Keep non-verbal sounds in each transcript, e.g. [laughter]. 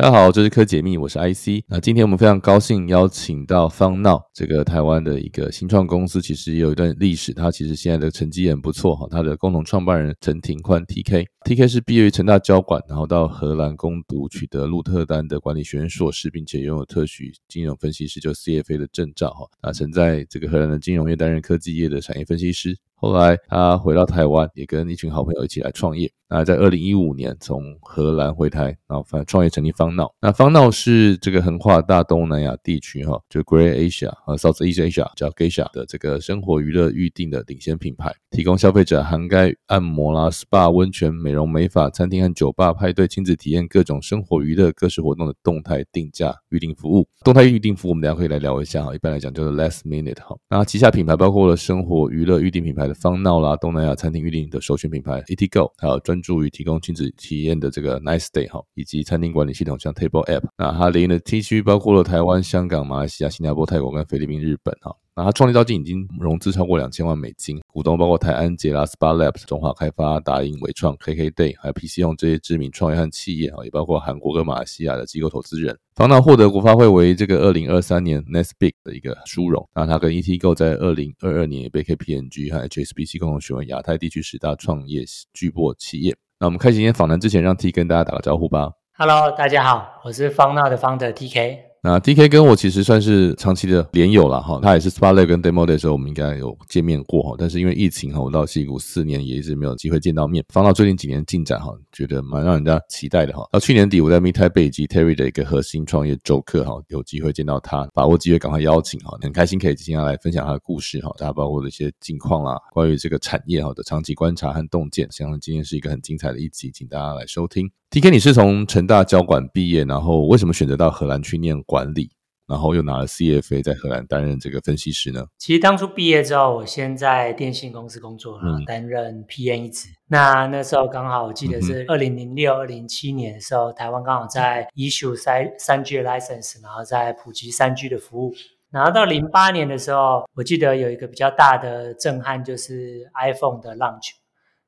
大家好，这是科解密，我是 IC。那今天我们非常高兴邀请到方闹这个台湾的一个新创公司，其实也有一段历史。它其实现在的成绩也很不错哈。它的共同创办人陈廷宽 TK T.K 是毕业于成大交管，然后到荷兰攻读，取得鹿特丹的管理学院硕士，并且拥有特许金融分析师就 CFA 的证照哈。那曾在这个荷兰的金融业担任科技业的产业分析师。后来他回到台湾，也跟一群好朋友一起来创业。那在二零一五年从荷兰回台，然后反创业成立方闹。那方闹是这个横跨大东南亚地区哈，就 Great Asia 和 South East Asia 叫 Geisha 的这个生活娱乐预定的领先品牌，提供消费者涵盖按摩啦、SPA、温泉、美美容美发、餐厅和酒吧、派对、亲子体验各种生活娱乐各式活动的动态定价预订服务。动态预订服务我们等下可以来聊一下哈。一般来讲叫做 Last Minute 哈。那旗下品牌包括了生活娱乐预订品牌的。方闹啦，东南亚餐厅预订的首选品牌 ETGO，还有专注于提供亲子体验的这个 Nice Day 哈，以及餐厅管理系统像 Table App。那它领的 T 区包括了台湾、香港、马来西亚、新加坡、泰国跟菲律宾、日本哈。那它创立到今已经融资超过两千万美金，股东包括台安杰拉、Spa Labs、中华开发、达英、伟创、KK Day，还有 PC 用这些知名创业和企业啊，也包括韩国跟马来西亚的机构投资人。方脑获得国发会为这个二零二三年 Next Big 的一个殊荣。那它跟 ETGO 在二零二二年也被 KPMG 和 HSBC 共同选为亚太地区十大创业巨擘企业。那我们开始今天访谈之前，让 T 跟大家打个招呼吧。Hello，大家好，我是方闹的 Founder TK。那 D K 跟我其实算是长期的连友了哈，他也是 Spark 跟 Demo 的时候，我们应该有见面过哈。但是因为疫情哈，我到西谷四年也一直没有机会见到面。放到最近几年进展哈，觉得蛮让人家期待的哈。到去年底我在 Meet 台北以及 Terry 的一个核心创业周课哈，有机会见到他，把握机会赶快邀请哈，很开心可以今天来分享他的故事哈，大家包括的一些近况啦，关于这个产业哈的长期观察和洞见，相信今天是一个很精彩的一集，请大家来收听。D K 你是从成大交管毕业，然后为什么选择到荷兰去念管理？然后又拿了 CFA 在荷兰担任这个分析师呢。其实当初毕业之后，我先在电信公司工作，然后担任 PN 一职。那那时候刚好我记得是二零零六、二零七年的时候，台湾刚好在 issue 三三 G 的 license，然后在普及三 G 的服务。然后到零八年的时候，我记得有一个比较大的震撼，就是 iPhone 的 launch。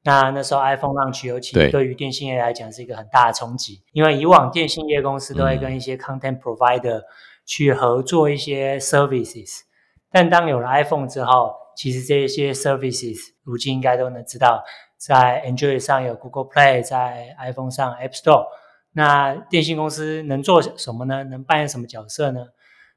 那那时候 iPhone launch 尤其对于电信业来讲是一个很大的冲击，因为以往电信业公司都会跟一些 content provider。去合作一些 services，但当有了 iPhone 之后，其实这些 services 如今应该都能知道，在 Android 上有 Google Play，在 iPhone 上 App Store。那电信公司能做什么呢？能扮演什么角色呢？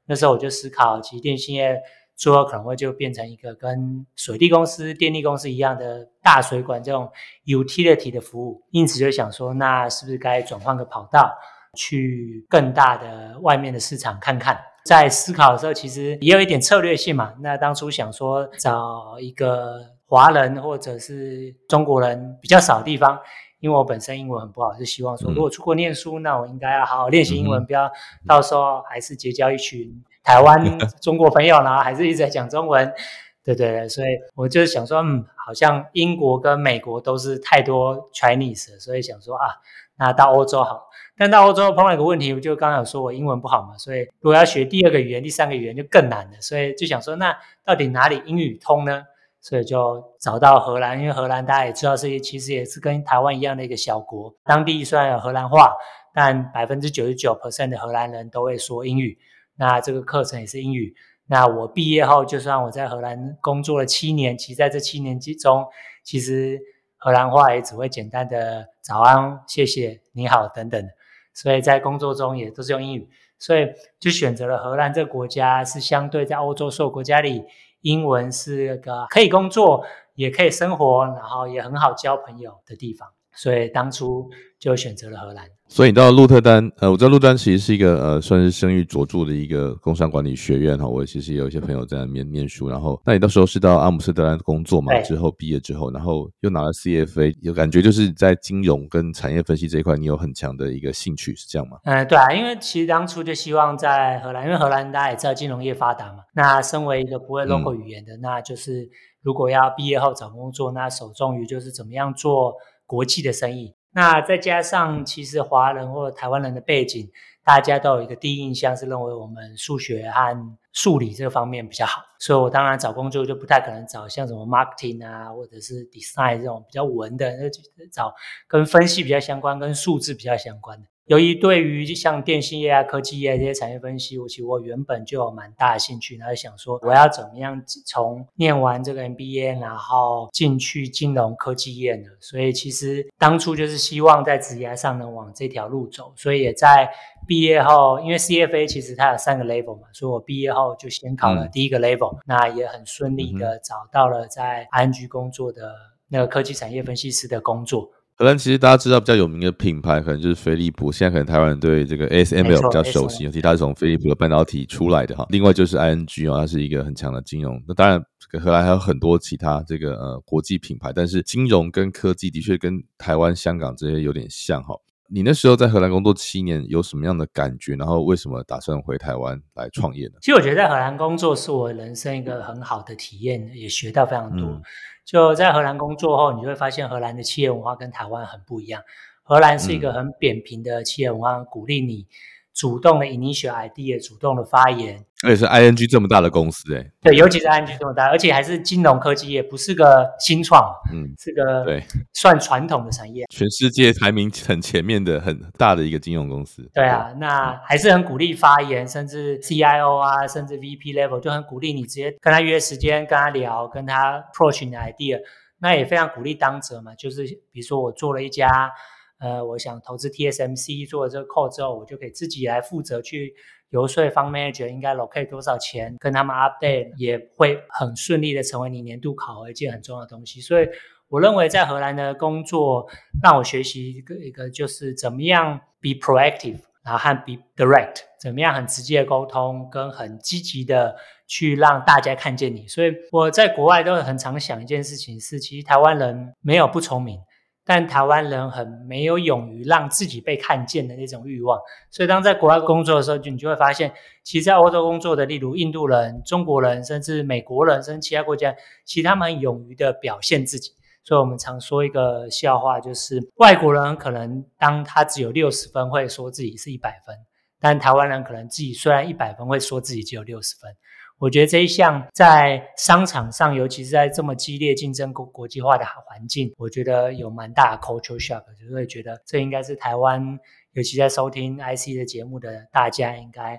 那时候我就思考，其实电信业最后可能会就变成一个跟水利公司、电力公司一样的大水管这种 utility 的服务，因此就想说，那是不是该转换个跑道？去更大的外面的市场看看，在思考的时候，其实也有一点策略性嘛。那当初想说找一个华人或者是中国人比较少的地方，因为我本身英文很不好，是希望说如果出国念书，那我应该要好好练习英文，不要到时候还是结交一群台湾 [laughs] 中国朋友呢，还是一直在讲中文。对对对，所以我就想说，嗯，好像英国跟美国都是太多 Chinese，所以想说啊，那到欧洲好。但到欧洲碰到一个问题，我就刚刚有说我英文不好嘛，所以如果要学第二个语言、第三个语言就更难了。所以就想说，那到底哪里英语通呢？所以就找到荷兰，因为荷兰大家也知道是其实也是跟台湾一样的一个小国，当地虽然有荷兰话，但百分之九十九 percent 的荷兰人都会说英语。那这个课程也是英语。那我毕业后，就算我在荷兰工作了七年，其实在这七年之中，其实荷兰话也只会简单的早安、谢谢、你好等等。所以在工作中也都是用英语，所以就选择了荷兰这个国家，是相对在欧洲所有国家里，英文是个可以工作也可以生活，然后也很好交朋友的地方。所以当初就选择了荷兰。所以你到鹿特丹，呃，我知道鹿特丹其实是一个呃，算是声誉卓著的一个工商管理学院哈。我其实也有一些朋友在那边念书，然后那你到时候是到阿姆斯特丹工作嘛？之后毕业之后，然后又拿了 CFA，有感觉就是在金融跟产业分析这一块，你有很强的一个兴趣，是这样吗？嗯，对啊，因为其实当初就希望在荷兰，因为荷兰大家也知道金融业发达嘛。那身为一个不会 local 语言的，那就是如果要毕业后找工作，那首重于就是怎么样做国际的生意。那再加上，其实华人或者台湾人的背景，大家都有一个第一印象是认为我们数学和数理这方面比较好，所以我当然找工作就不太可能找像什么 marketing 啊，或者是 design 这种比较文的，那找跟分析比较相关、跟数字比较相关的。由于对于像电信业啊、科技业这些产业分析，我其实我原本就有蛮大的兴趣，然后想说我要怎么样从念完这个 MBA，然后进去金融科技业呢？所以其实当初就是希望在职业上能往这条路走，所以也在毕业后，因为 CFA 其实它有三个 level 嘛，所以我毕业后就先考了第一个 level，那也很顺利的找到了在 ING 工作的那个科技产业分析师的工作。荷兰其实大家知道比较有名的品牌，可能就是飞利浦。现在可能台湾人对这个 ASML 比较熟悉，尤其它是从飞利浦的半导体出来的哈。另外就是 ING 啊，它是一个很强的金融。那当然，这个荷兰还有很多其他这个呃国际品牌，但是金融跟科技的确跟台湾、香港这些有点像哈。你那时候在荷兰工作七年，有什么样的感觉？然后为什么打算回台湾来创业呢？其实我觉得在荷兰工作是我人生一个很好的体验，也学到非常多。就在荷兰工作后，你就会发现荷兰的企业文化跟台湾很不一样。荷兰是一个很扁平的企业文化，鼓励你。主动的 initial idea，主动的发言，而且是 ING 这么大的公司哎，对，尤其是 ING 这么大，而且还是金融科技业，不是个新创，嗯，是个对。算传统的产业，全世界排名很前面的很大的一个金融公司。对啊，那还是很鼓励发言，甚至 CIO 啊，甚至 VP level 就很鼓励你直接跟他约时间，跟他聊，跟他 approach 你的 idea，那也非常鼓励当者嘛，就是比如说我做了一家。呃，我想投资 TSMC 做了这个 call 之后，我就可以自己来负责去游说方 manager 应该 locate 多少钱，跟他们 update，也会很顺利的成为你年度考核一件很重要的东西。所以我认为在荷兰的工作让我学习一个一个就是怎么样 be proactive，然后和 be direct，怎么样很直接的沟通，跟很积极的去让大家看见你。所以我在国外都很常想一件事情是，其实台湾人没有不聪明。但台湾人很没有勇于让自己被看见的那种欲望，所以当在国外工作的时候，你就会发现，其实在欧洲工作的，例如印度人、中国人，甚至美国人，甚至其他国家，其实他们勇于的表现自己。所以我们常说一个笑话，就是外国人可能当他只有六十分，会说自己是一百分，但台湾人可能自己虽然一百分，会说自己只有六十分。我觉得这一项在商场上，尤其是在这么激烈竞争、国国际化的环境，我觉得有蛮大的 culture shock，就会觉得这应该是台湾，尤其在收听 IC 的节目的大家，应该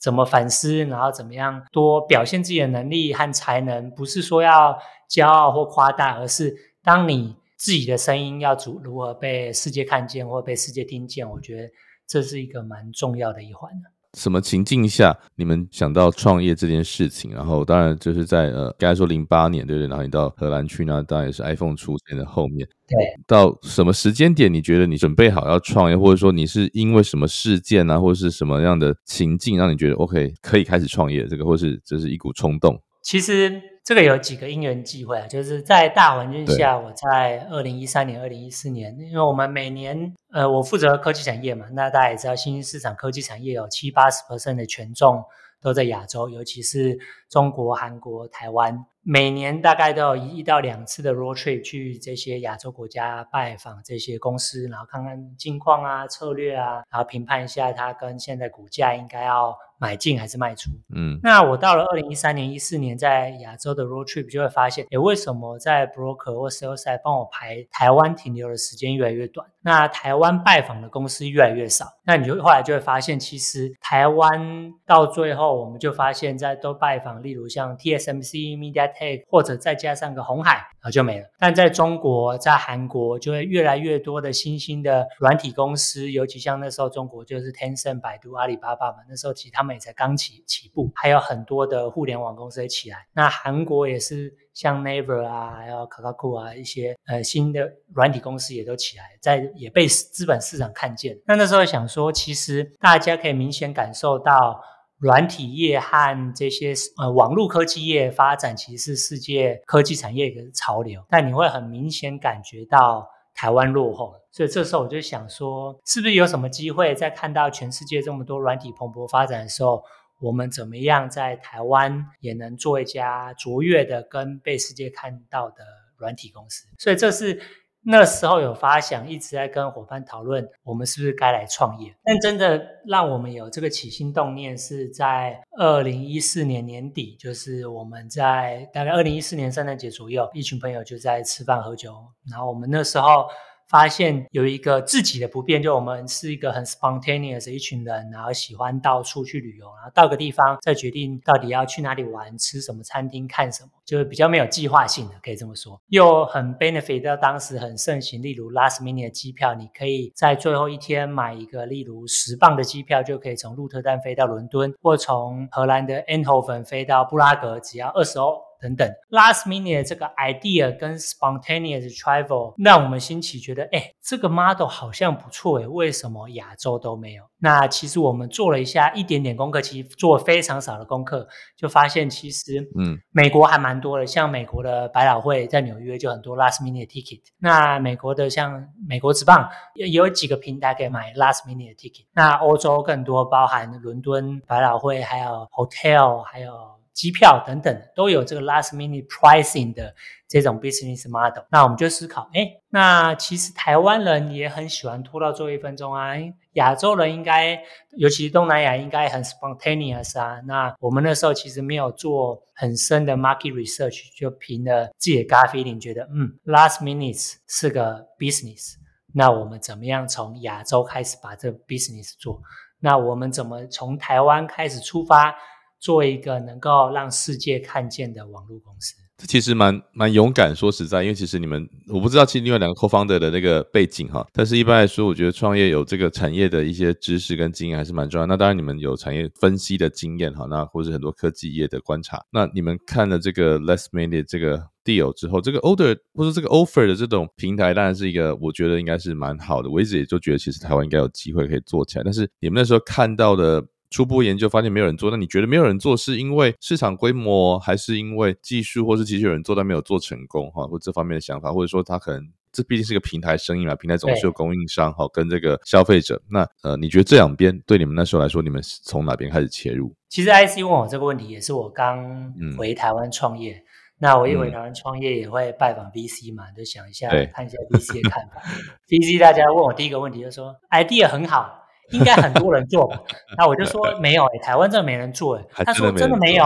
怎么反思，然后怎么样多表现自己的能力和才能，不是说要骄傲或夸大，而是当你自己的声音要如如何被世界看见或被世界听见，我觉得这是一个蛮重要的一环的。什么情境下你们想到创业这件事情？然后当然就是在呃，刚才说零八年对不对？然后你到荷兰去呢，当然也是 iPhone 出现的后面。对。到什么时间点你觉得你准备好要创业，或者说你是因为什么事件啊，或者是什么样的情境让你觉得 OK 可以开始创业？这个或是这是一股冲动？其实。这个有几个因缘际会啊，就是在大环境下，我在二零一三年、二零一四年，因为我们每年，呃，我负责科技产业嘛，那大家也知道，新兴市场科技产业有七八十 percent 的权重都在亚洲，尤其是中国、韩国、台湾，每年大概都有一到两次的 road trip 去这些亚洲国家拜访这些公司，然后看看近况啊、策略啊，然后评判一下它跟现在股价应该要。买进还是卖出？嗯，那我到了二零一三年、一四年，在亚洲的 road trip 就会发现，诶，为什么在 broker 或 sales side 帮我排台湾停留的时间越来越短？那台湾拜访的公司越来越少？那你就后来就会发现，其实台湾到最后，我们就发现，在都拜访，例如像 TSMC、MediaTek，或者再加上个红海，然后就没了。但在中国、在韩国，就会越来越多的新兴的软体公司，尤其像那时候中国就是 Tencent、百度、阿里巴巴嘛，那时候其实他们。们也才刚起起步，还有很多的互联网公司也起来。那韩国也是像 Naver 啊，还有 Kakao 啊一些呃新的软体公司也都起来，在也被资本市场看见。那那时候想说，其实大家可以明显感受到。软体业和这些呃网络科技业发展，其实是世界科技产业的潮流，但你会很明显感觉到台湾落后。所以这时候我就想说，是不是有什么机会，在看到全世界这么多软体蓬勃发展的时候，我们怎么样在台湾也能做一家卓越的、跟被世界看到的软体公司？所以这是。那时候有发想，一直在跟伙伴讨论，我们是不是该来创业？但真的让我们有这个起心动念，是在二零一四年年底，就是我们在大概二零一四年圣诞节左右，一群朋友就在吃饭喝酒，然后我们那时候。发现有一个自己的不便，就我们是一个很 spontaneous 一群人，然后喜欢到处去旅游，然后到个地方再决定到底要去哪里玩、吃什么餐厅、看什么，就是比较没有计划性的，可以这么说。又很 benefit 到当时很盛行，例如 last minute 的机票，你可以在最后一天买一个，例如十磅的机票，就可以从鹿特丹飞到伦敦，或从荷兰的 Eindhoven 飞到布拉格，只要二十欧。等等，last minute 这个 idea 跟 spontaneous travel 让我们兴起，觉得哎，这个 model 好像不错哎，为什么亚洲都没有？那其实我们做了一下一点点功课，其实做非常少的功课，就发现其实嗯，美国还蛮多的，像美国的百老汇在纽约就很多 last minute ticket。那美国的像美国职棒也有几个平台可以买 last minute ticket。那欧洲更多，包含伦敦百老汇，还有 hotel，还有。机票等等都有这个 last minute pricing 的这种 business model，那我们就思考，哎，那其实台湾人也很喜欢拖到最后一分钟啊，亚洲人应该，尤其东南亚应该很 spontaneous 啊。那我们那时候其实没有做很深的 market research，就凭了自己的 gut feeling，觉得嗯，last minute 是个 business，那我们怎么样从亚洲开始把这 business 做？那我们怎么从台湾开始出发？做一个能够让世界看见的网络公司，这其实蛮蛮勇敢。说实在，因为其实你们我不知道，其实另外两个 co-founder 的那个背景哈，但是一般来说，我觉得创业有这个产业的一些知识跟经验还是蛮重要。那当然，你们有产业分析的经验哈，那或者很多科技业的观察。那你们看了这个 less minute 这个 deal 之后，这个 order 或者这个 offer 的这种平台，当然是一个我觉得应该是蛮好的。我一直也就觉得，其实台湾应该有机会可以做起来。但是你们那时候看到的。初步研究发现没有人做，那你觉得没有人做是因为市场规模，还是因为技术，或是其实有人做但没有做成功哈？或这方面的想法，或者说他可能这毕竟是个平台生意嘛，平台总是有供应商哈跟这个消费者。那呃，你觉得这两边对你们那时候来说，你们从哪边开始切入？其实 IC 问我这个问题，也是我刚回台湾创业。那我一回台湾创业也会拜访 VC 嘛，就想一下看一下 VC 的看法。[laughs] VC 大家问我第一个问题就说，idea 很好。应该很多人做吧，那我就说 [laughs] 没有哎，台湾真的没人做哎。他说真的没有，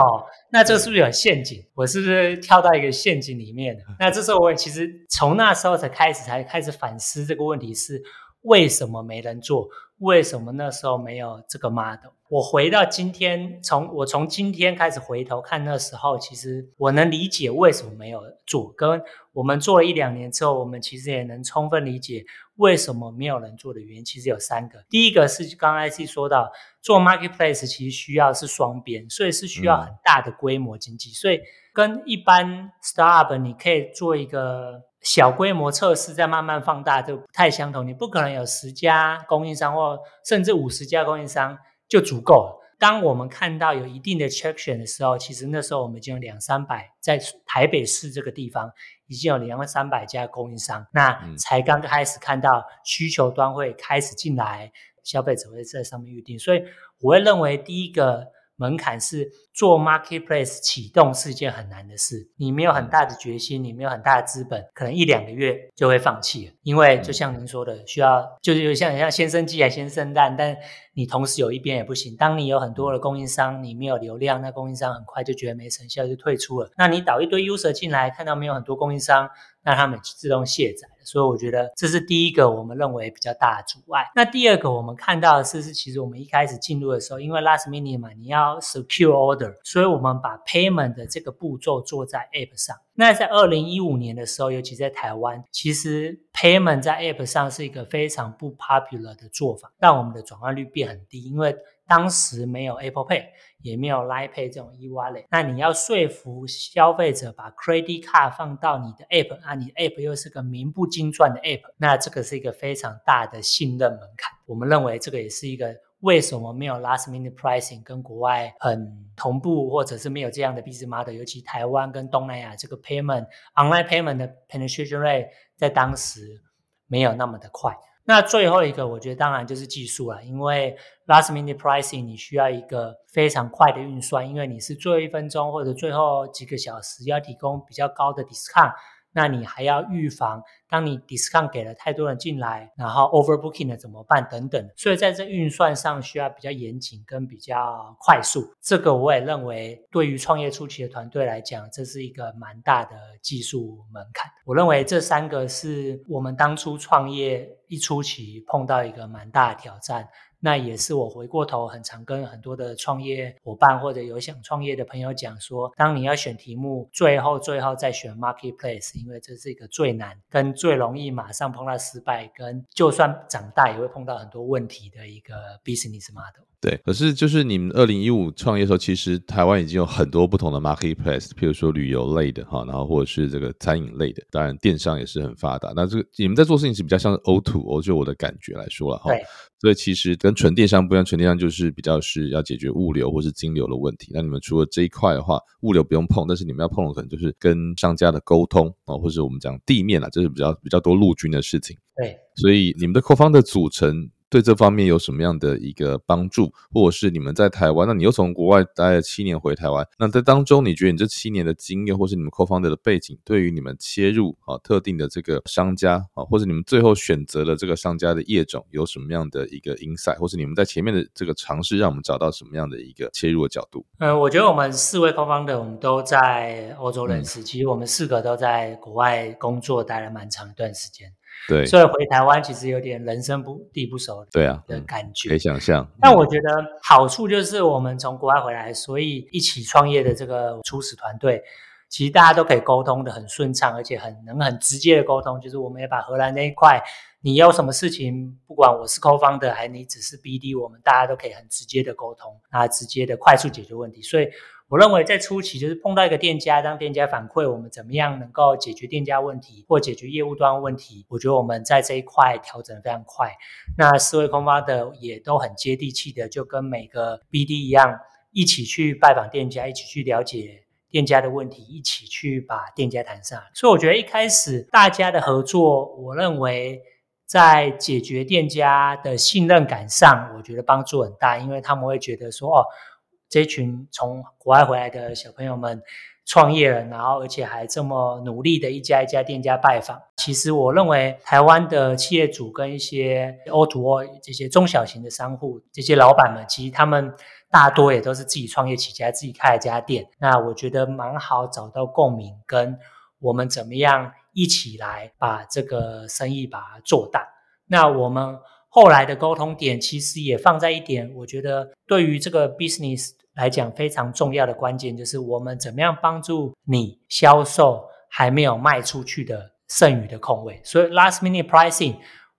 那这是不是有陷阱？我是不是跳到一个陷阱里面？那这时候我也其实从那时候才开始才开始反思这个问题是为什么没人做？为什么那时候没有这个 model？我回到今天，从我从今天开始回头看那时候，其实我能理解为什么没有做。跟我们做了一两年之后，我们其实也能充分理解为什么没有人做的原因。其实有三个，第一个是刚才 IC 说到，做 marketplace 其实需要是双边，所以是需要很大的规模经济。所以跟一般 startup 你可以做一个。小规模测试再慢慢放大就不太相同，你不可能有十家供应商或甚至五十家供应商就足够了。当我们看到有一定的 traction 的时候，其实那时候我们已经有两三百，在台北市这个地方已经有两三百家供应商，那才刚开始看到需求端会开始进来，消费者会在上面预定，所以我会认为第一个。门槛是做 marketplace 启动是一件很难的事，你没有很大的决心，你没有很大的资本，可能一两个月就会放弃了。因为就像您说的，需要就是像像先生鸡还先生蛋，但你同时有一边也不行。当你有很多的供应商，你没有流量，那供应商很快就觉得没成效就退出了。那你导一堆 user 进来，看到没有很多供应商，那他们自动卸载。所以我觉得这是第一个我们认为比较大的阻碍。那第二个我们看到的是，是其实我们一开始进入的时候，因为 last minute 嘛，你要 secure order，所以我们把 payment 的这个步骤做在 app 上。那在二零一五年的时候，尤其在台湾，其实 payment 在 app 上是一个非常不 popular 的做法，让我们的转换率变很低，因为当时没有 Apple Pay，也没有 Line Pay 这种 e-wallet，那你要说服消费者把 credit card 放到你的 App，啊，你 App 又是个名不经传的 App，那这个是一个非常大的信任门槛。我们认为这个也是一个为什么没有 last minute pricing 跟国外很同步，或者是没有这样的 business model，尤其台湾跟东南亚这个 payment online payment 的 penetration rate 在当时没有那么的快。那最后一个，我觉得当然就是技术了，因为 last minute pricing 你需要一个非常快的运算，因为你是最后一分钟或者最后几个小时要提供比较高的 discount。那你还要预防，当你 discount 给了太多人进来，然后 overbooking 了怎么办？等等。所以在这运算上需要比较严谨跟比较快速。这个我也认为，对于创业初期的团队来讲，这是一个蛮大的技术门槛。我认为这三个是我们当初创业一初期碰到一个蛮大的挑战。那也是我回过头很常跟很多的创业伙伴或者有想创业的朋友讲说，当你要选题目，最后最后再选 marketplace，因为这是一个最难跟最容易马上碰到失败，跟就算长大也会碰到很多问题的一个 business model。对，可是就是你们二零一五创业的时候，其实台湾已经有很多不同的 marketplace，譬如说旅游类的哈，然后或者是这个餐饮类的，当然电商也是很发达。那这个你们在做事情是比较像 O to O，就我的感觉来说了哈。对。所以其实跟纯电商不一样，纯电商就是比较是要解决物流或是金流的问题。那你们除了这一块的话，物流不用碰，但是你们要碰的可能就是跟商家的沟通啊，或者我们讲地面啊，这是比较比较多陆军的事情。对。所以你们的 co 方的组成。对这方面有什么样的一个帮助，或者是你们在台湾？那你又从国外待了七年回台湾，那在当中，你觉得你这七年的经验，或是你们 co-founder 的背景，对于你们切入啊特定的这个商家啊，或者你们最后选择了这个商家的业种，有什么样的一个 insight，或是你们在前面的这个尝试，让我们找到什么样的一个切入的角度？嗯，我觉得我们四位 co-founder 我们都在欧洲认识，其实我们四个都在国外工作待了蛮长一段时间。对，所以回台湾其实有点人生不地不熟，对啊的感觉，可以想象。但我觉得好处就是我们从国外回来，所以一起创业的这个初始团队，其实大家都可以沟通的很顺畅，而且很能很直接的沟通。就是我们也把荷兰那一块，你有什么事情，不管我是 co 方的，还是你只是 BD，我们大家都可以很直接的沟通，啊，直接的快速解决问题。所以。我认为在初期就是碰到一个店家，当店家反馈我们怎么样能够解决店家问题或解决业务端问题，我觉得我们在这一块调整非常快。那四位空发的也都很接地气的，就跟每个 BD 一样，一起去拜访店家，一起去了解店家的问题，一起去把店家谈上。所以我觉得一开始大家的合作，我认为在解决店家的信任感上，我觉得帮助很大，因为他们会觉得说哦。这群从国外回来的小朋友们创业了，然后而且还这么努力的一家一家店家拜访。其实我认为台湾的企业主跟一些 O to O 这些中小型的商户，这些老板们，其实他们大多也都是自己创业起家，自己开了家店。那我觉得蛮好找到共鸣，跟我们怎么样一起来把这个生意把它做大。那我们后来的沟通点其实也放在一点，我觉得对于这个 business。来讲非常重要的关键就是我们怎么样帮助你销售还没有卖出去的剩余的空位。所以 last minute pricing，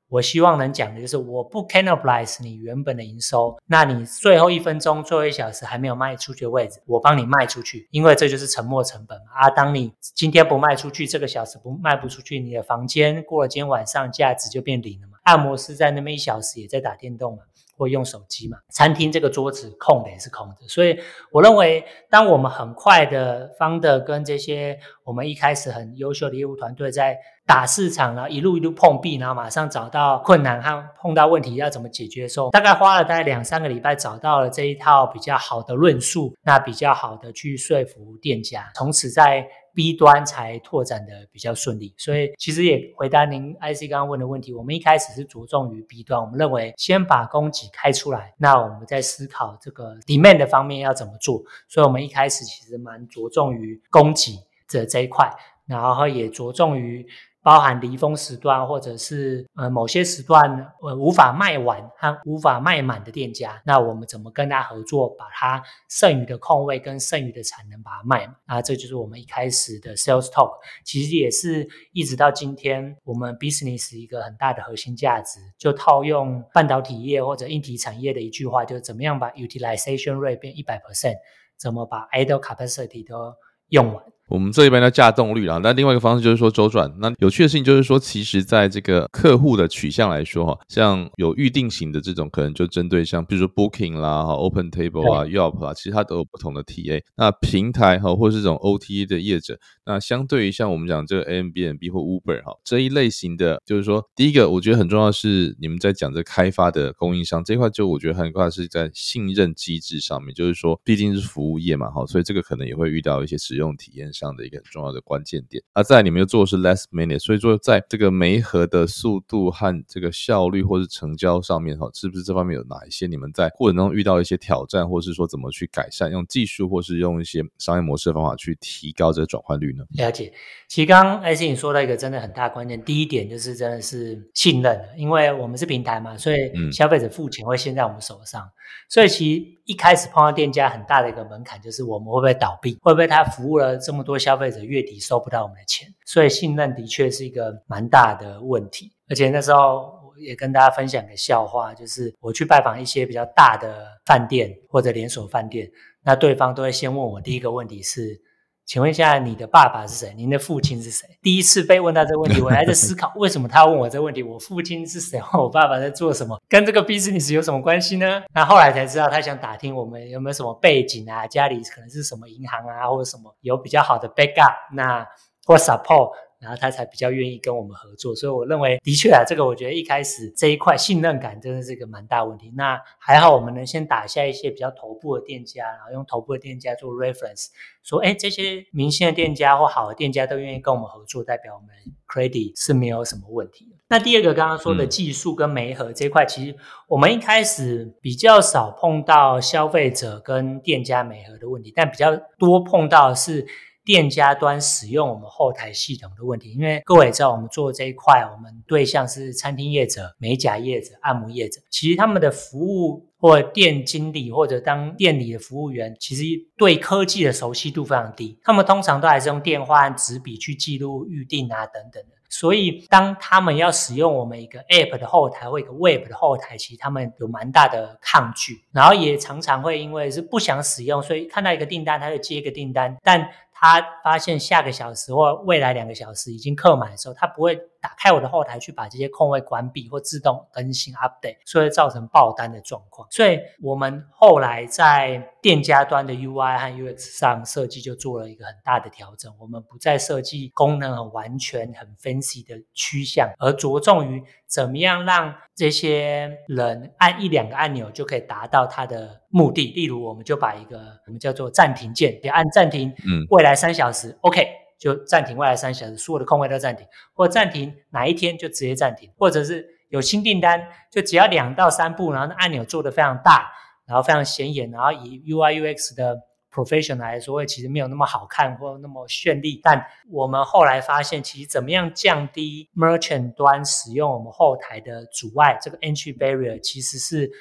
我希望能讲的就是我不 cannibalize 你原本的营收，那你最后一分钟、最后一小时还没有卖出去的位置，我帮你卖出去，因为这就是沉没成本。啊，当你今天不卖出去，这个小时不卖不出去，你的房间过了今天晚上价值就变零了嘛。按摩师在那么一小时也在打电动嘛。会用手机嘛？餐厅这个桌子空的也是空的，所以我认为，当我们很快的方的跟这些我们一开始很优秀的业务团队在打市场，然后一路一路碰壁，然后马上找到困难和碰到问题要怎么解决的时候，大概花了大概两三个礼拜，找到了这一套比较好的论述，那比较好的去说服店家，从此在。B 端才拓展的比较顺利，所以其实也回答您 IC 刚刚问的问题。我们一开始是着重于 B 端，我们认为先把供给开出来，那我们在思考这个 demand 方面要怎么做。所以，我们一开始其实蛮着重于供给的这一块，然后也着重于包含离峰时段或者是呃某些时段呃无法卖完和无法卖满的店家，那我们怎么跟他合作，把它剩余的空位跟剩余的产能把它卖满？啊，这就是我们一开始的 sales talk，其实也是一直到今天我们 business 一个很大的核心价值。就套用半导体业或者硬体产业的一句话，就是怎么样把 utilization rate 变一百 percent，怎么把 idle capacity 都用完。我们这一边叫架动率啦，那另外一个方式就是说周转。那有趣的事情就是说，其实在这个客户的取向来说，哈，像有预定型的这种，可能就针对像比如说 Booking 啦、哈 Open Table 啊、Yelp 啊，其实它都有不同的 TA。那平台哈，或是这种 OTA 的业者，那相对于像我们讲这个 Airbnb 或 Uber 哈这一类型的，就是说，第一个我觉得很重要是你们在讲这开发的供应商这块，就我觉得很快是在信任机制上面，就是说，毕竟是服务业嘛，哈，所以这个可能也会遇到一些使用体验。这样的一个很重要的关键点，而在你们又做的是 less minute，所以说在这个媒合的速度和这个效率或是成交上面哈，是不是这方面有哪一些你们在过程中遇到一些挑战，或是说怎么去改善，用技术或是用一些商业模式的方法去提高这个转换率呢？了解，其实刚刚艾你说到一个真的很大关键，第一点就是真的是信任，因为我们是平台嘛，所以消费者付钱会先在我们手上，所以其实一开始碰到店家很大的一个门槛就是我们会不会倒闭，会不会他服务了这么多。多消费者月底收不到我们的钱，所以信任的确是一个蛮大的问题。而且那时候我也跟大家分享个笑话，就是我去拜访一些比较大的饭店或者连锁饭店，那对方都会先问我第一个问题是。请问一下，你的爸爸是谁？您的父亲是谁？第一次被问到这个问题，[laughs] 我还在思考为什么他问我这个问题。我父亲是谁？我爸爸在做什么？跟这个 business 有什么关系呢？那后来才知道，他想打听我们有没有什么背景啊，家里可能是什么银行啊，或者什么有比较好的 backup，那或 support。然后他才比较愿意跟我们合作，所以我认为的确啊，这个我觉得一开始这一块信任感真的是一个蛮大问题。那还好，我们能先打下一些比较头部的店家，然后用头部的店家做 reference，说哎，这些明星的店家或好的店家都愿意跟我们合作，代表我们 credit 是没有什么问题的。那第二个刚刚说的技术跟媒合这块，其实我们一开始比较少碰到消费者跟店家媒合的问题，但比较多碰到是。店家端使用我们后台系统的问题，因为各位也知道，我们做这一块，我们对象是餐厅业者、美甲业者、按摩业者，其实他们的服务或店经理或者当店里的服务员，其实对科技的熟悉度非常低，他们通常都还是用电话、纸笔去记录预定啊等等的。所以，当他们要使用我们一个 App 的后台或一个 Web 的后台，其实他们有蛮大的抗拒，然后也常常会因为是不想使用，所以看到一个订单，他就接一个订单，但他发现下个小时或未来两个小时已经客满的时候，他不会。打开我的后台去把这些空位关闭或自动更新 update，所以造成爆单的状况。所以我们后来在店家端的 UI 和 UX 上设计就做了一个很大的调整。我们不再设计功能很完全、很 fancy 的趋向，而着重于怎么样让这些人按一两个按钮就可以达到他的目的。例如，我们就把一个我们叫做暂停键，就按暂停，嗯，未来三小时，OK。就暂停未来三小时，所有的空位都暂停，或暂停哪一天就直接暂停，或者是有新订单，就只要两到三步，然后按钮做的非常大，然后非常显眼，然后以 UI UX 的 profession 来说，其实没有那么好看或那么绚丽。但我们后来发现，其实怎么样降低 merchant 端使用我们后台的阻碍，这个 entry barrier 其实是。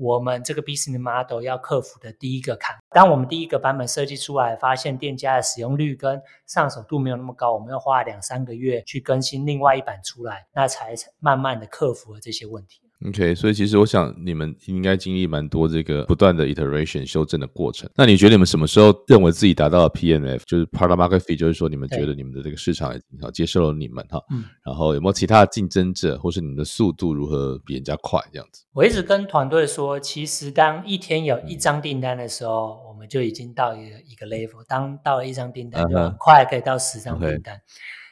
我们这个 business model 要克服的第一个坎，当我们第一个版本设计出来，发现店家的使用率跟上手度没有那么高，我们要花两三个月去更新另外一版出来，那才慢慢的克服了这些问题。OK，所以其实我想你们应该经历蛮多这个不断的 iteration 修正的过程。那你觉得你们什么时候认为自己达到了 PMF，就是 Product Market Fit，就是说你们觉得你们的这个市场已经接受了你们哈？嗯。然后有没有其他的竞争者，或是你们的速度如何比人家快这样子？我一直跟团队说，其实当一天有一张订单的时候，我们就已经到一个一个 level。当到了一张订单，就很快可以到十张订单。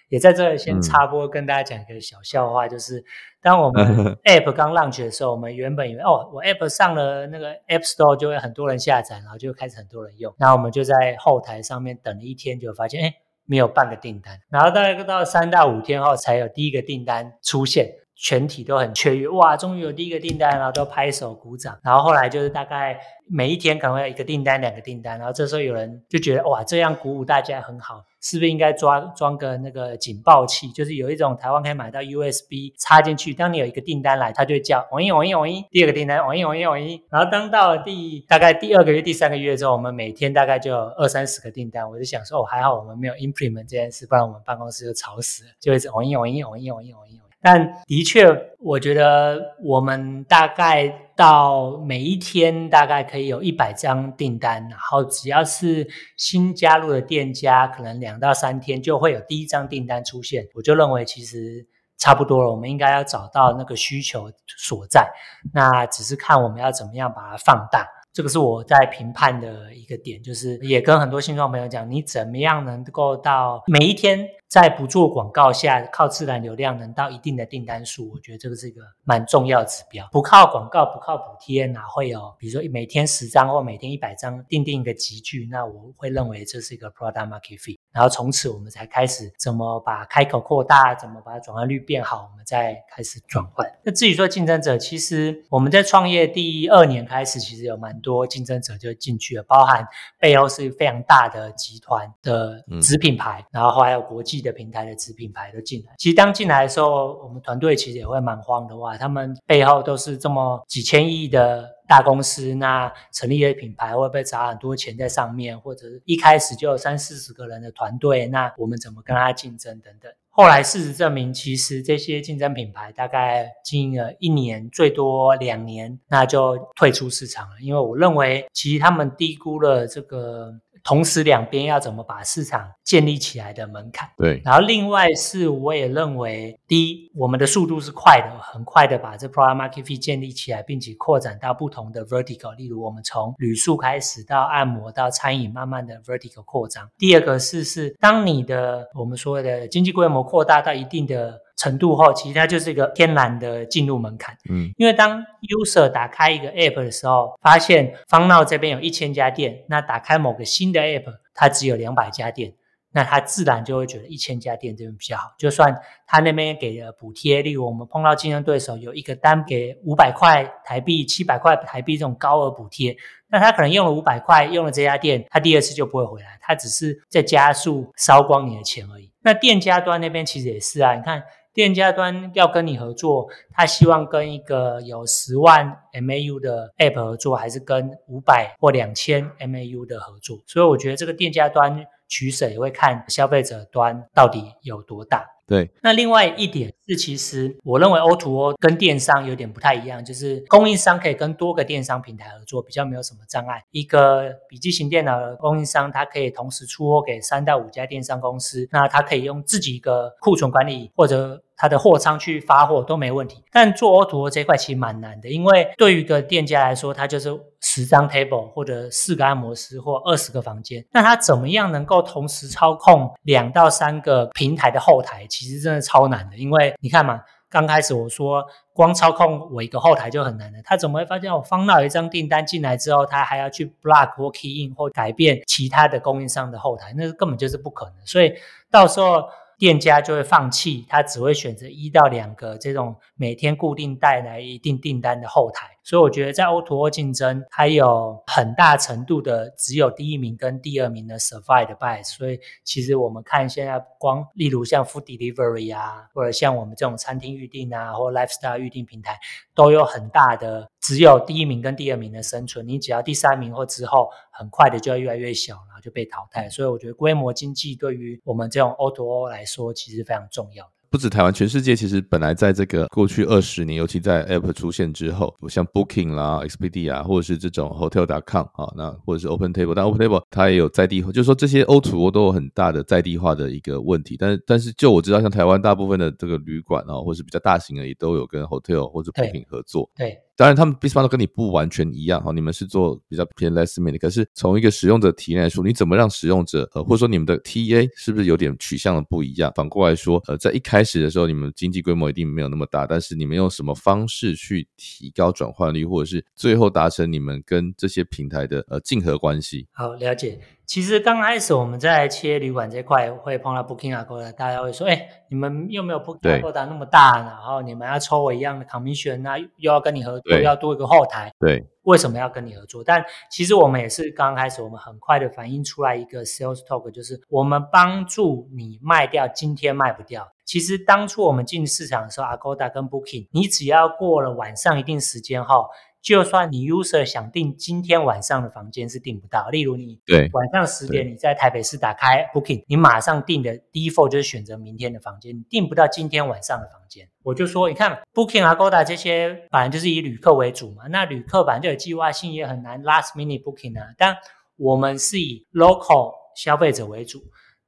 也在这里先插播，跟大家讲一个小笑话，就是当我们 [laughs] App 刚 launch 的时候，我们原本以为哦，我 App 上了那个 App Store 就会很多人下载，然后就开始很多人用。然后我们就在后台上面等了一天，就发现哎，没有半个订单。然后大概到三到五天后，才有第一个订单出现。全体都很雀跃，哇，终于有第一个订单，然后都拍手鼓掌。然后后来就是大概每一天可能会有一个订单、两个订单，然后这时候有人就觉得哇，这样鼓舞大家很好，是不是应该装装个那个警报器？就是有一种台湾可以买到 USB 插进去，当你有一个订单来，它就会叫“嗡一嗡一嗡一”，第二个订单“嗡一嗡一嗡一”。然后当到了第大概第二个月、第三个月之后，我们每天大概就有二三十个订单，我就想说，哦，还好我们没有 implement 这件事，不然我们办公室就吵死了，就一直“嗡一嗡一嗡一嗡一嗡一”。但的确，我觉得我们大概到每一天大概可以有一百张订单，然后只要是新加入的店家，可能两到三天就会有第一张订单出现。我就认为其实差不多了，我们应该要找到那个需求所在，那只是看我们要怎么样把它放大。这个是我在评判的一个点，就是也跟很多新创朋友讲，你怎么样能够到每一天。在不做广告下，靠自然流量能到一定的订单数，我觉得这个是一个蛮重要的指标。不靠广告，不靠补贴，哪会有？比如说每天十张或每天一百张，定定一个集聚，那我会认为这是一个 product market fit。然后从此我们才开始怎么把开口扩大，怎么把转换率变好，我们再开始转换。那至于说竞争者，其实我们在创业第二年开始，其实有蛮多竞争者就进去了，包含背后是非常大的集团的子品牌，然后还有国际。的平台的子品牌都进来，其实当进来的时候，我们团队其实也会蛮慌的。哇，他们背后都是这么几千亿的大公司，那成立的品牌会不会砸很多钱在上面？或者一开始就有三四十个人的团队，那我们怎么跟他竞争等等？后来事实证明，其实这些竞争品牌大概经营了一年，最多两年，那就退出市场了。因为我认为，其实他们低估了这个。同时，两边要怎么把市场建立起来的门槛？对。然后，另外是我也认为，第一，我们的速度是快的，很快的把这 product market fit 建立起来，并且扩展到不同的 vertical。例如，我们从旅宿开始，到按摩，到餐饮，慢慢的 vertical 扩张。第二个是，是当你的我们说的经济规模扩大到一定的。程度后，其实它就是一个天然的进入门槛。嗯，因为当 user 打开一个 app 的时候，发现方闹这边有一千家店，那打开某个新的 app，它只有两百家店，那他自然就会觉得一千家店这边比较好。就算他那边给了补贴，例如我们碰到竞争对手有一个单给五百块台币、七百块台币这种高额补贴，那他可能用了五百块，用了这家店，他第二次就不会回来，他只是在加速烧光你的钱而已。那店家端那边其实也是啊，你看。店家端要跟你合作，他希望跟一个有十万 MAU 的 App 合作，还是跟五百或两千 MAU 的合作？所以我觉得这个店家端取舍也会看消费者端到底有多大。对，那另外一点是，其实我认为 O to O 跟电商有点不太一样，就是供应商可以跟多个电商平台合作，比较没有什么障碍。一个笔记型电脑的供应商，它可以同时出货给三到五家电商公司，那它可以用自己一个库存管理或者。它的货仓去发货都没问题，但做 O to O 这块其实蛮难的，因为对于一个店家来说，它就是十张 table 或者四个按摩师或二十个房间，那它怎么样能够同时操控两到三个平台的后台？其实真的超难的，因为你看嘛，刚开始我说光操控我一个后台就很难了，他怎么会发现我放到一张订单进来之后，他还要去 block 或 key in 或改变其他的供应商的后台？那根本就是不可能，所以到时候。店家就会放弃，他只会选择一到两个这种每天固定带来一定订单的后台。所以我觉得在 O to O 竞争还有很大程度的只有第一名跟第二名的 survive 的 by。所以其实我们看现在光例如像 food delivery 啊，或者像我们这种餐厅预订啊，或 lifestyle 预订平台，都有很大的只有第一名跟第二名的生存。你只要第三名或之后，很快的就会越来越小，然后就被淘汰。所以我觉得规模经济对于我们这种 O to O 来说，其实非常重要。不止台湾，全世界其实本来在这个过去二十年，尤其在 App 出现之后，像 Booking 啦、Expedia 或者是这种 Hotel.com 啊，那或者是 Open Table，但 Open Table 它也有在地，就是说这些 O to O 都有很大的在地化的一个问题。但是，但是就我知道，像台湾大部分的这个旅馆啊，或是比较大型的，也都有跟 Hotel 或者 Booking 合作。对。当然，他们 business model 跟你不完全一样哈。你们是做比较偏 less minute，可是从一个使用者体验来说，你怎么让使用者呃，或者说你们的 TA 是不是有点取向的不一样？反过来说，呃，在一开始的时候，你们经济规模一定没有那么大，但是你们用什么方式去提高转换率，或者是最后达成你们跟这些平台的呃竞合关系？好，了解。其实刚开始我们在切旅馆这块会碰到 Booking Agoda，大家会说：“哎，你们又没有 Booking Agoda 那么大，然后你们要抽我一样的 commission，那又要跟你合作，又要多一个后台，对，为什么要跟你合作？”但其实我们也是刚开始，我们很快的反映出来一个 sales talk，就是我们帮助你卖掉今天卖不掉。其实当初我们进市场的时候，Agoda 跟 Booking，你只要过了晚上一定时间后。就算你 user 想订今天晚上的房间是订不到，例如你对。晚上十点你在台北市打开 booking，你马上订的 default 就是选择明天的房间，你订不到今天晚上的房间，我就说你看 booking 啊 Agoda 这些反正就是以旅客为主嘛，那旅客反正就有计划性，也很难 last minute booking 啊，但我们是以 local 消费者为主。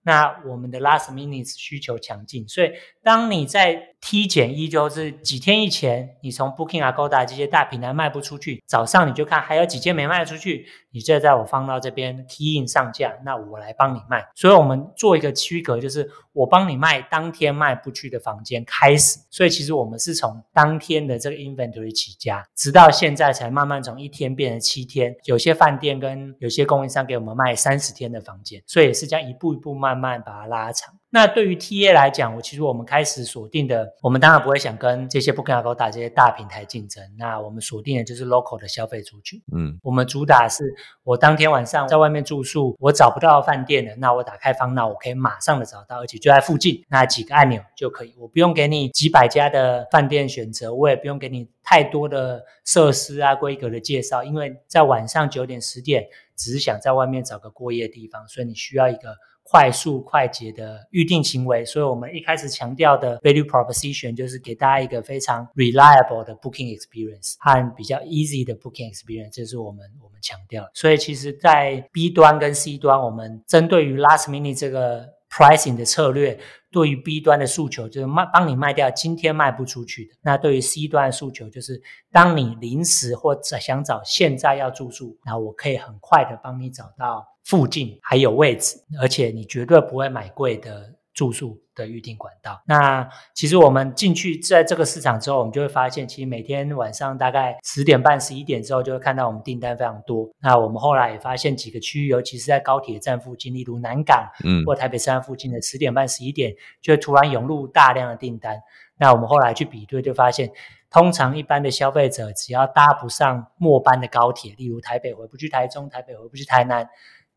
那我们的 last minute 需求强劲，所以当你在 T 减一，就是几天以前，你从 Booking、Agoda 这些大平台卖不出去，早上你就看还有几件没卖出去，你就在我放到这边 Key in 上架，那我来帮你卖。所以我们做一个区隔，就是我帮你卖当天卖不去的房间开始。所以其实我们是从当天的这个 inventory 起家，直到现在才慢慢从一天变成七天。有些饭店跟有些供应商给我们卖三十天的房间，所以也是这样一步一步慢慢把它拉长。那对于 TA 来讲，我其实我们开始锁定的，我们当然不会想跟这些不跟阿高打这些大平台竞争。那我们锁定的就是 local 的消费族群。嗯，我们主打是我当天晚上在外面住宿，我找不到饭店了，那我打开方闹，我可以马上的找到，而且就在附近，那几个按钮就可以，我不用给你几百家的饭店选择，我也不用给你太多的设施啊规格的介绍，因为在晚上九点十点，只是想在外面找个过夜地方，所以你需要一个。快速快捷的预定行为，所以我们一开始强调的 value proposition 就是给大家一个非常 reliable 的 booking experience 和比较 easy 的 booking experience，这是我们我们强调。所以其实，在 B 端跟 C 端，我们针对于 last minute 这个 pricing 的策略，对于 B 端的诉求就是卖帮你卖掉今天卖不出去的。那对于 C 端的诉求就是，当你临时或者想找现在要住宿，然后我可以很快的帮你找到。附近还有位置，而且你绝对不会买贵的住宿的预订管道。那其实我们进去在这个市场之后，我们就会发现，其实每天晚上大概十点半、十一点之后，就会看到我们订单非常多。那我们后来也发现几个区域，尤其是在高铁站附近，例如南港，嗯，或台北站附近的十点半、十一点，就会突然涌入大量的订单。那我们后来去比对，就发现，通常一般的消费者只要搭不上末班的高铁，例如台北回不去台中，台北回不去台南。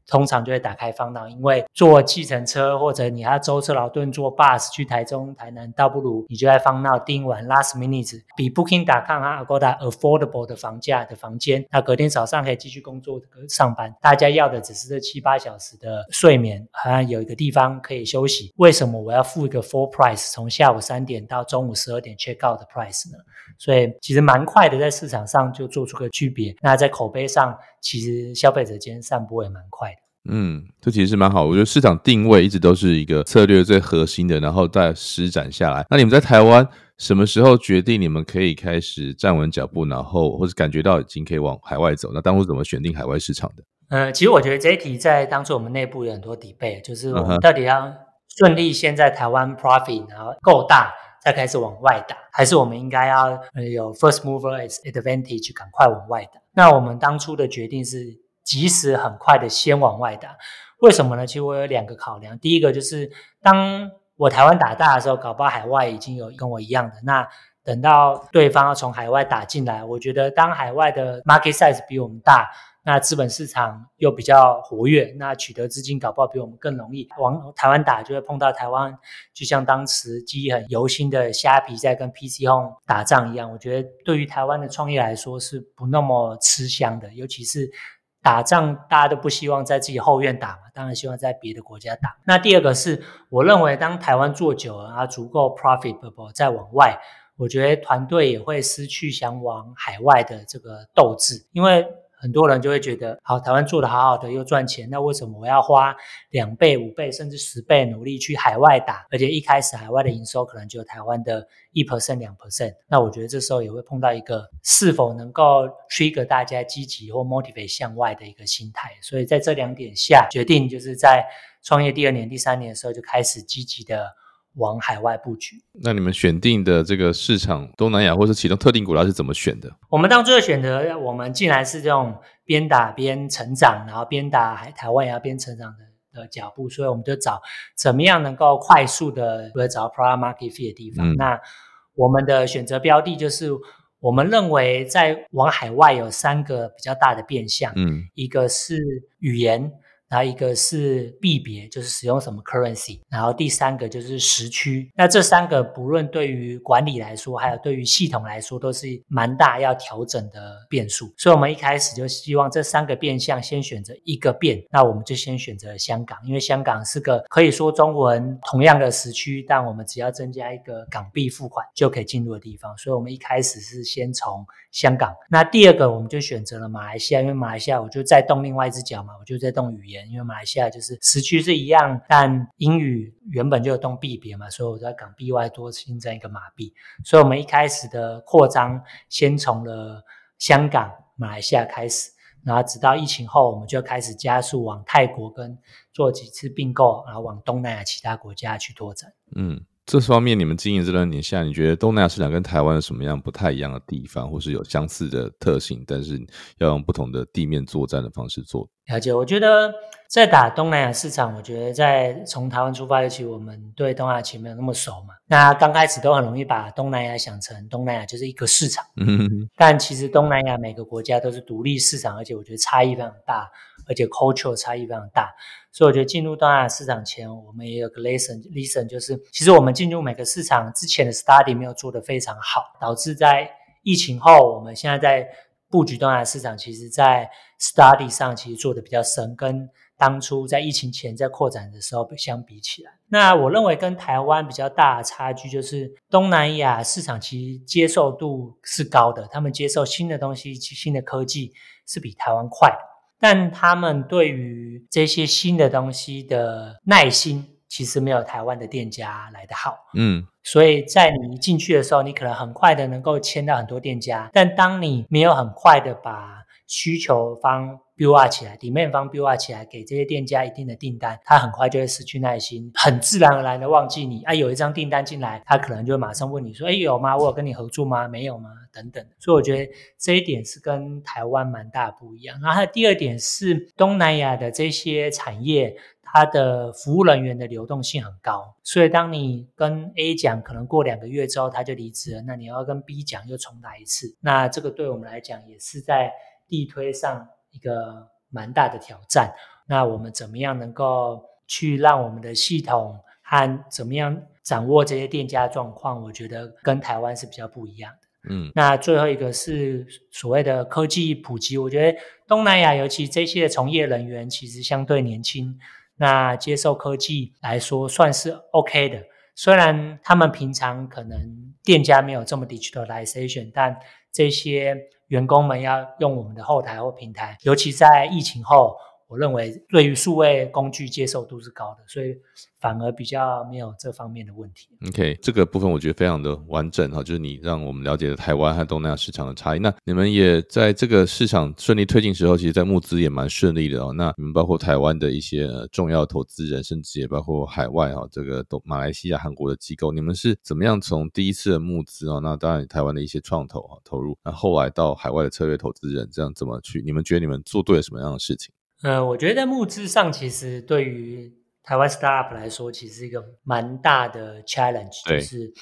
通常就会打开放闹，因为坐计程车或者你还要舟车劳顿坐 bus 去台中、台南，倒不如你就在放闹订完 last minute，比 booking 打抗啊 Agoda affordable 的房价的房间，那隔天早上可以继续工作上班。大家要的只是这七八小时的睡眠，好像有一个地方可以休息。为什么我要付一个 full price，从下午三点到中午十二点 check out 的 price 呢？所以其实蛮快的，在市场上就做出个区别。那在口碑上，其实消费者间散播也蛮快的。嗯，这其实是蛮好。我觉得市场定位一直都是一个策略最核心的，然后再施展下来。那你们在台湾什么时候决定你们可以开始站稳脚步，然后或者感觉到已经可以往海外走？那当初怎么选定海外市场的？呃，其实我觉得这一题在当初我们内部有很多底背，就是我们到底要顺利先在台湾 profit，然后够大再开始往外打，还是我们应该要有 first mover advantage，赶快往外打？那我们当初的决定是。及时很快的先往外打，为什么呢？其实我有两个考量。第一个就是当我台湾打大的时候，搞不好海外已经有跟我一样的。那等到对方要从海外打进来，我觉得当海外的 market size 比我们大。那资本市场又比较活跃，那取得资金搞不好比我们更容易。往台湾打就会碰到台湾，就像当时记忆很犹新的虾皮在跟 PC Home 打仗一样。我觉得对于台湾的创业来说是不那么吃香的，尤其是打仗大家都不希望在自己后院打嘛，当然希望在别的国家打。那第二个是我认为当台湾做久了啊，足够 profitable 再往外，我觉得团队也会失去想往海外的这个斗志，因为。很多人就会觉得，好，台湾做的好好的又赚钱，那为什么我要花两倍、五倍甚至十倍努力去海外打？而且一开始海外的营收可能只有台湾的一 percent、两 percent。那我觉得这时候也会碰到一个是否能够 trigger 大家积极或 motivate 向外的一个心态。所以在这两点下，决定就是在创业第二年、第三年的时候就开始积极的往海外布局。那你们选定的这个市场，东南亚或是其中特定股，它是怎么选的？我们当初的选择，我们竟然是这种边打边成长，然后边打海台湾也要边成长的的脚步，所以我们就找怎么样能够快速的找 product market fit 的地方。那我们的选择标的就是。我们认为，在往海外有三个比较大的变相，嗯，一个是语言。然后一个是币别，就是使用什么 currency，然后第三个就是时区。那这三个不论对于管理来说，还有对于系统来说，都是蛮大要调整的变数。所以，我们一开始就希望这三个变相先选择一个变，那我们就先选择香港，因为香港是个可以说中文同样的时区，但我们只要增加一个港币付款就可以进入的地方。所以，我们一开始是先从香港。那第二个，我们就选择了马来西亚，因为马来西亚我就再动另外一只脚嘛，我就在动语言。因为马来西亚就是时区是一样，但英语原本就有动币别嘛，所以我在港币外多新增一个马币。所以我们一开始的扩张先从了香港、马来西亚开始，然后直到疫情后，我们就开始加速往泰国跟做几次并购，然后往东南亚其他国家去拓展。嗯。这方面，你们经营这段年下，你觉得东南亚市场跟台湾有什么样不太一样的地方，或是有相似的特性，但是要用不同的地面作战的方式做？了解，我觉得在打东南亚市场，我觉得在从台湾出发，尤其我们对东南亚其实没有那么熟嘛，那刚开始都很容易把东南亚想成东南亚就是一个市场，但其实东南亚每个国家都是独立市场，而且我觉得差异非常大，而且 culture 差异非常大。所以我觉得进入东南亚市场前，我们也有个 lesson，lesson 就是其实我们进入每个市场之前的 study 没有做得非常好，导致在疫情后，我们现在在布局东南亚市场，其实在 study 上其实做的比较深，跟当初在疫情前在扩展的时候相比起来，那我认为跟台湾比较大的差距就是东南亚市场其实接受度是高的，他们接受新的东西、新的科技是比台湾快。但他们对于这些新的东西的耐心，其实没有台湾的店家来的好。嗯，所以在你进去的时候，你可能很快的能够签到很多店家，但当你没有很快的把需求方 build up 起来，底面方 build up 起来，给这些店家一定的订单，他很快就会失去耐心，很自然而然的忘记你。啊，有一张订单进来，他可能就会马上问你说：“哎，有吗？我有跟你合作吗？没有吗？”等等。所以我觉得这一点是跟台湾蛮大不一样。然后第二点是东南亚的这些产业，它的服务人员的流动性很高，所以当你跟 A 讲，可能过两个月之后他就离职了，那你要跟 B 讲又重来一次，那这个对我们来讲也是在。地推上一个蛮大的挑战，那我们怎么样能够去让我们的系统和怎么样掌握这些店家状况？我觉得跟台湾是比较不一样的。嗯，那最后一个是所谓的科技普及，我觉得东南亚尤其这些从业人员其实相对年轻，那接受科技来说算是 OK 的。虽然他们平常可能店家没有这么 digitalization，但这些。员工们要用我们的后台或平台，尤其在疫情后。我认为对于数位工具接受度是高的，所以反而比较没有这方面的问题。OK，这个部分我觉得非常的完整哈，就是你让我们了解了台湾和东南亚市场的差异。那你们也在这个市场顺利推进时候，其实在募资也蛮顺利的哦。那你们包括台湾的一些重要投资人，甚至也包括海外哈，这个都马来西亚、韩国的机构，你们是怎么样从第一次的募资啊？那当然台湾的一些创投啊投入，那后来到海外的策略投资人，这样怎么去？你们觉得你们做对了什么样的事情？呃，我觉得在募资上，其实对于台湾 startup 来说，其实是一个蛮大的 challenge，就是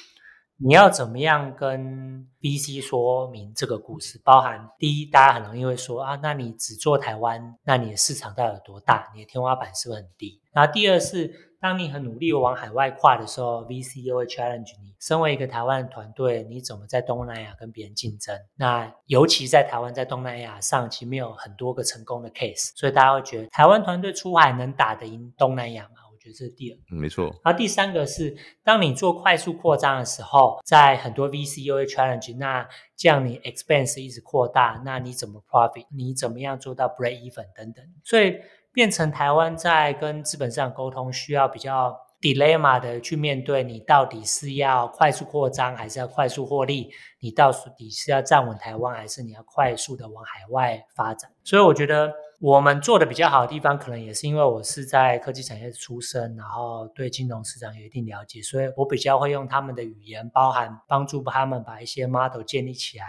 你要怎么样跟 VC 说明这个故事。包含第一，大家很容易会说啊，那你只做台湾，那你的市场到底有多大？你的天花板是不是很低？然后第二是。当你很努力往海外跨的时候，VC 又会 challenge 你。身为一个台湾团队，你怎么在东南亚跟别人竞争？那尤其在台湾，在东南亚上，其实没有很多个成功的 case，所以大家会觉得台湾团队出海能打得赢东南亚吗？我觉得这是第二。没错。然后第三个是，当你做快速扩张的时候，在很多 VC 又会 challenge，那这样你 expense 一直扩大，那你怎么 profit？你怎么样做到 break even 等等？所以。变成台湾在跟资本市场沟通，需要比较 dilemma 的去面对，你到底是要快速扩张，还是要快速获利？你到底是要站稳台湾，还是你要快速的往海外发展？所以我觉得我们做的比较好的地方，可能也是因为我是在科技产业出身，然后对金融市场有一定了解，所以我比较会用他们的语言，包含帮助他们把一些 model 建立起来，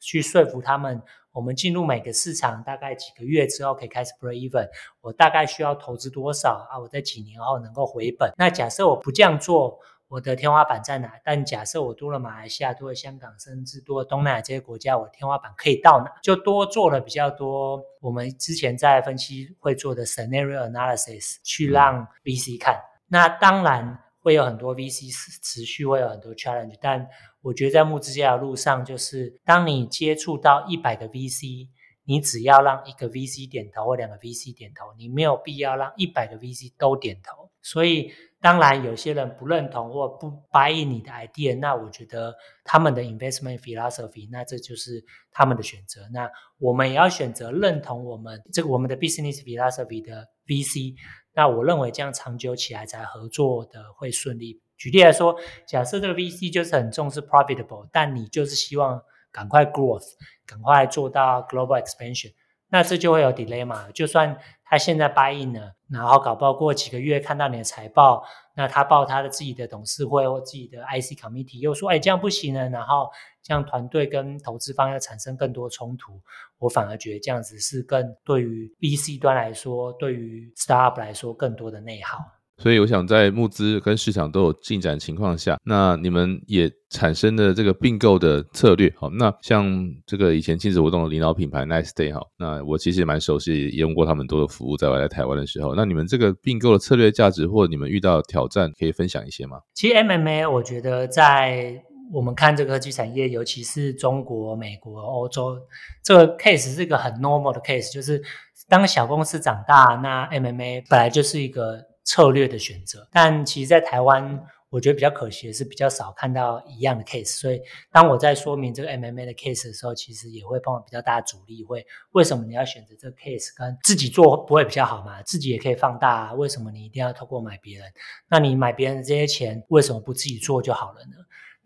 去说服他们。我们进入每个市场大概几个月之后可以开始 break even，我大概需要投资多少啊？我在几年后能够回本？那假设我不这样做，我的天花板在哪？但假设我多了马来西亚、多了香港，甚至多了东南亚这些国家，我天花板可以到哪？就多做了比较多。我们之前在分析会做的 scenario analysis，去让 VC 看。那当然会有很多 VC 持续会有很多 challenge，但我觉得在募资这条路上，就是当你接触到一百个 VC，你只要让一个 VC 点头或两个 VC 点头，你没有必要让一百个 VC 都点头。所以，当然有些人不认同或不 buy 你的 idea，那我觉得他们的 investment philosophy，那这就是他们的选择。那我们也要选择认同我们这个我们的 business philosophy 的 VC。那我认为这样长久起来才合作的会顺利。举例来说，假设这个 VC 就是很重视 profitable，但你就是希望赶快 growth，赶快做到 global expansion，那这就会有 delay 嘛。就算他现在 buy in 了，然后搞不好过几个月看到你的财报，那他报他的自己的董事会或自己的 IC committee 又说，哎，这样不行了，然后这样团队跟投资方要产生更多冲突，我反而觉得这样子是更对于 VC 端来说，对于 startup 来说更多的内耗。所以我想在募资跟市场都有进展情况下，那你们也产生了这个并购的策略。好，那像这个以前亲子活动的领导品牌 Nice Day 哈，那我其实也蛮熟悉，也用过他们多的服务，在我来台湾的时候。那你们这个并购的策略价值，或你们遇到挑战，可以分享一些吗？其实 MMA 我觉得在我们看这个科技产业，尤其是中国、美国、欧洲，这个 case 是一个很 normal 的 case，就是当小公司长大，那 MMA 本来就是一个。策略的选择，但其实，在台湾，我觉得比较可惜的是，比较少看到一样的 case。所以，当我在说明这个 MMA 的 case 的时候，其实也会碰到比较大的阻力。会为什么你要选择这个 case？跟自己做不会比较好吗？自己也可以放大啊，为什么你一定要透过买别人？那你买别人的这些钱，为什么不自己做就好了呢？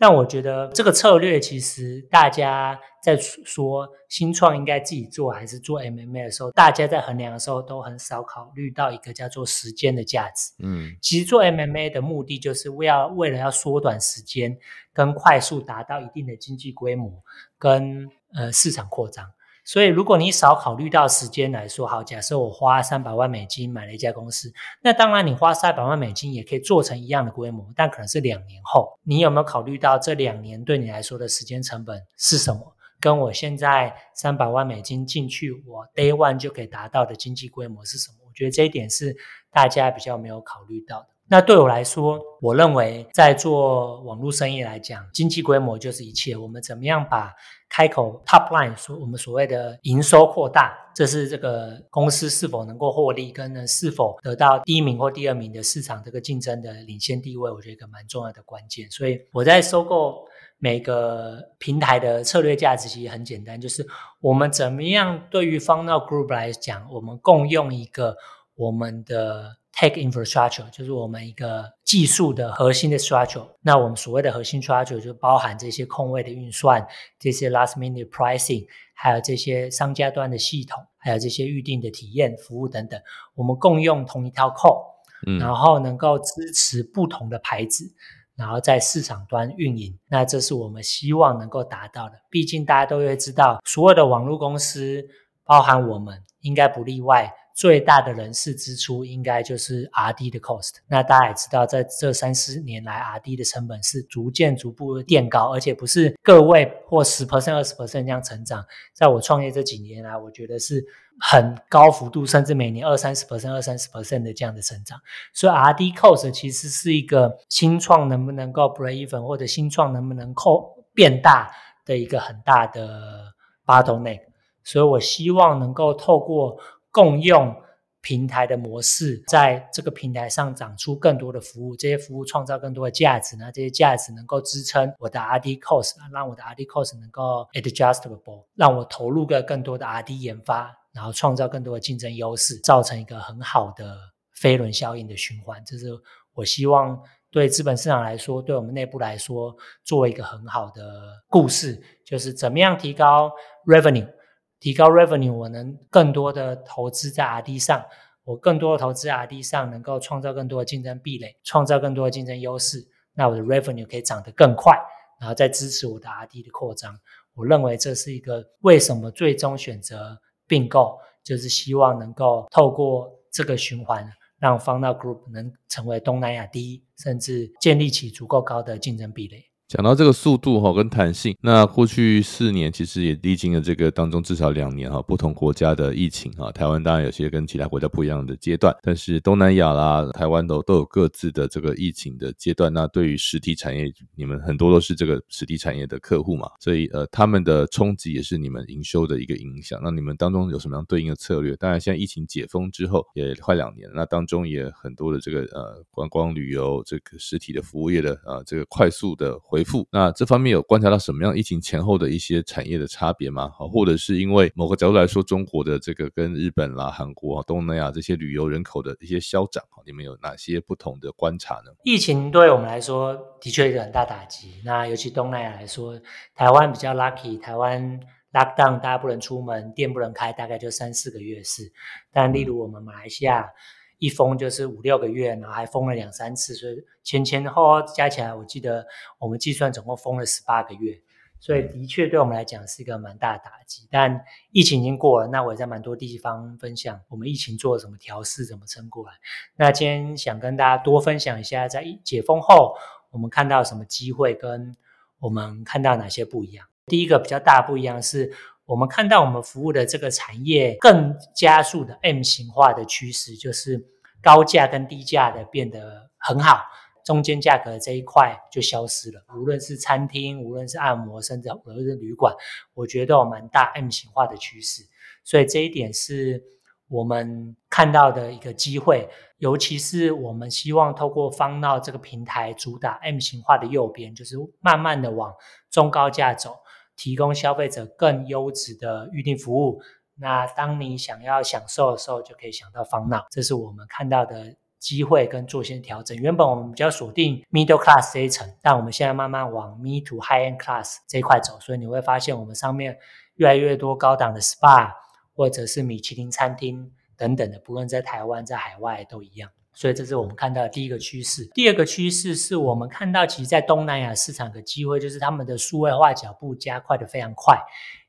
但我觉得这个策略，其实大家在说新创应该自己做还是做 MMA 的时候，大家在衡量的时候都很少考虑到一个叫做时间的价值。嗯，其实做 MMA 的目的就是为要为了要缩短时间，跟快速达到一定的经济规模，跟呃市场扩张。所以，如果你少考虑到时间来说，好，假设我花三百万美金买了一家公司，那当然你花三百万美金也可以做成一样的规模，但可能是两年后。你有没有考虑到这两年对你来说的时间成本是什么？跟我现在三百万美金进去，我 day one 就可以达到的经济规模是什么？我觉得这一点是大家比较没有考虑到的。那对我来说，我认为在做网络生意来讲，经济规模就是一切。我们怎么样把开口 top line 说我们所谓的营收扩大，这是这个公司是否能够获利，跟呢是否得到第一名或第二名的市场这个竞争的领先地位，我觉得一个蛮重要的关键。所以我在收购每个平台的策略价值其实很简单，就是我们怎么样对于 Funnel Group 来讲，我们共用一个我们的。Tech infrastructure 就是我们一个技术的核心的 structure。那我们所谓的核心 structure 就包含这些空位的运算、这些 last minute pricing，还有这些商家端的系统，还有这些预定的体验服务等等。我们共用同一套 code，然后能够支持不同的牌子，然后在市场端运营。那这是我们希望能够达到的。毕竟大家都会知道，所有的网络公司，包含我们，应该不例外。最大的人事支出应该就是 R D 的 cost。那大家也知道，在这三四年来，R D 的成本是逐渐逐步垫高，而且不是个位或十 percent、二十 percent 这样成长。在我创业这几年来，我觉得是很高幅度，甚至每年二三十 percent、二三十 percent 的这样的成长。所以 R D cost 其实是一个新创能不能够 break even，或者新创能不能扣变大的一个很大的 bottleneck。所以我希望能够透过共用平台的模式，在这个平台上长出更多的服务，这些服务创造更多的价值呢？这些价值能够支撑我的 R D cost，让我的 R D cost 能够 adjustable，让我投入个更多的 R D 研发，然后创造更多的竞争优势，造成一个很好的飞轮效应的循环。这是我希望对资本市场来说，对我们内部来说，做一个很好的故事，就是怎么样提高 revenue。提高 revenue，我能更多的投资在 R D 上，我更多的投资 R D 上，能够创造更多的竞争壁垒，创造更多的竞争优势，那我的 revenue 可以涨得更快，然后再支持我的 R D 的扩张。我认为这是一个为什么最终选择并购，就是希望能够透过这个循环，让 Funda Group 能成为东南亚第一，甚至建立起足够高的竞争壁垒。讲到这个速度哈跟弹性，那过去四年其实也历经了这个当中至少两年哈不同国家的疫情哈，台湾当然有些跟其他国家不一样的阶段，但是东南亚啦、台湾都都有各自的这个疫情的阶段。那对于实体产业，你们很多都是这个实体产业的客户嘛，所以呃他们的冲击也是你们营收的一个影响。那你们当中有什么样对应的策略？当然现在疫情解封之后也快两年，那当中也很多的这个呃观光旅游这个实体的服务业的呃这个快速的回复，那这方面有观察到什么样疫情前后的一些产业的差别吗？好，或者是因为某个角度来说，中国的这个跟日本啦、韩国、东南亚这些旅游人口的一些消长，你们有哪些不同的观察呢？疫情对我们来说的确一个很大打击。那尤其东南亚来说，台湾比较 lucky，台湾 lockdown 大家不能出门，店不能开，大概就三四个月是。但例如我们马来西亚。一封就是五六个月，然后还封了两三次，所以前前后后加起来，我记得我们计算总共封了十八个月，所以的确对我们来讲是一个蛮大的打击。但疫情已经过了，那我也在蛮多地方分享我们疫情做了什么调试，怎么撑过来。那今天想跟大家多分享一下，在解封后我们看到什么机会，跟我们看到哪些不一样。第一个比较大不一样是。我们看到我们服务的这个产业更加速的 M 型化的趋势，就是高价跟低价的变得很好，中间价格这一块就消失了。无论是餐厅，无论是按摩，甚至无论是旅馆，我觉得都有蛮大 M 型化的趋势。所以这一点是我们看到的一个机会，尤其是我们希望透过方闹这个平台主打 M 型化的右边，就是慢慢的往中高价走。提供消费者更优质的预订服务。那当你想要享受的时候，就可以想到方闹。这是我们看到的机会跟做些调整。原本我们比较锁定 middle class 这一层，但我们现在慢慢往 mid to high end class 这一块走。所以你会发现，我们上面越来越多高档的 spa，或者是米其林餐厅等等的，不论在台湾在海外都一样。所以这是我们看到的第一个趋势。第二个趋势是我们看到，其实，在东南亚市场的机会，就是他们的数位化脚步加快的非常快，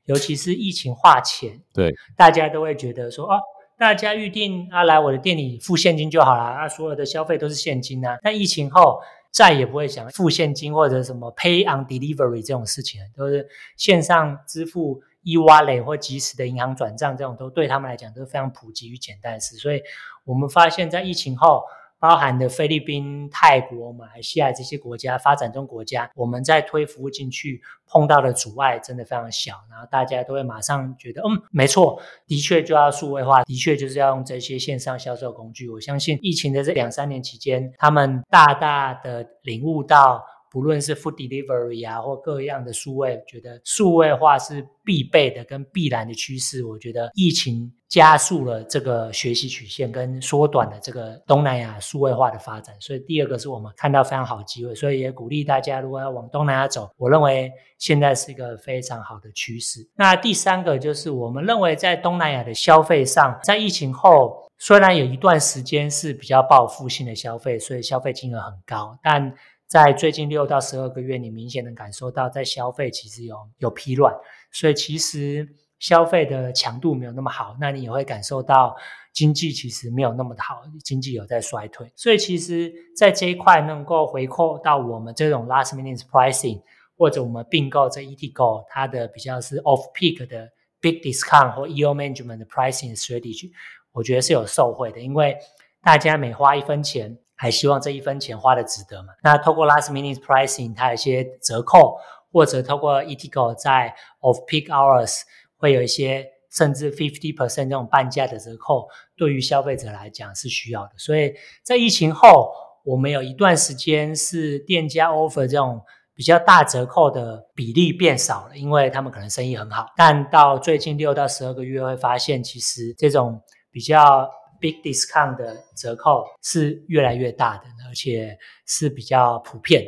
尤其是疫情化前，对大家都会觉得说，哦，大家预定啊，来我的店里付现金就好了，啊，所有的消费都是现金啊。那疫情后，再也不会想付现金或者什么 pay on delivery 这种事情，都是线上支付。E wallet 或即时的银行转账，这种都对他们来讲都是非常普及与简单的事。所以，我们发现，在疫情后，包含的菲律宾、泰国、马来西亚这些国家发展中国家，我们在推服务进去碰到的阻碍真的非常小。然后大家都会马上觉得，嗯，没错，的确就要数位化，的确就是要用这些线上销售工具。我相信，疫情的这两三年期间，他们大大的领悟到。不论是 food delivery 啊，或各样的数位，觉得数位化是必备的跟必然的趋势。我觉得疫情加速了这个学习曲线，跟缩短了这个东南亚数位化的发展。所以第二个是我们看到非常好的机会，所以也鼓励大家，如果要往东南亚走，我认为现在是一个非常好的趋势。那第三个就是我们认为在东南亚的消费上，在疫情后虽然有一段时间是比较报复性的消费，所以消费金额很高，但在最近六到十二个月，你明显能感受到，在消费其实有有疲软，所以其实消费的强度没有那么好。那你也会感受到经济其实没有那么的好，经济有在衰退。所以其实，在这一块能够回扣到我们这种 last minute pricing，或者我们并购这 ETGO，它的比较是 off peak 的 big discount 或 EO management 的 pricing strategy，我觉得是有受惠的，因为大家每花一分钱。还希望这一分钱花的值得嘛？那透过 last minute pricing，它有一些折扣，或者透过 ETGO 在 off peak hours 会有一些甚至 fifty percent 这种半价的折扣，对于消费者来讲是需要的。所以在疫情后，我们有一段时间是店家 offer 这种比较大折扣的比例变少了，因为他们可能生意很好。但到最近六到十二个月会发现，其实这种比较 big discount 的折扣是越来越大的，而且是比较普遍。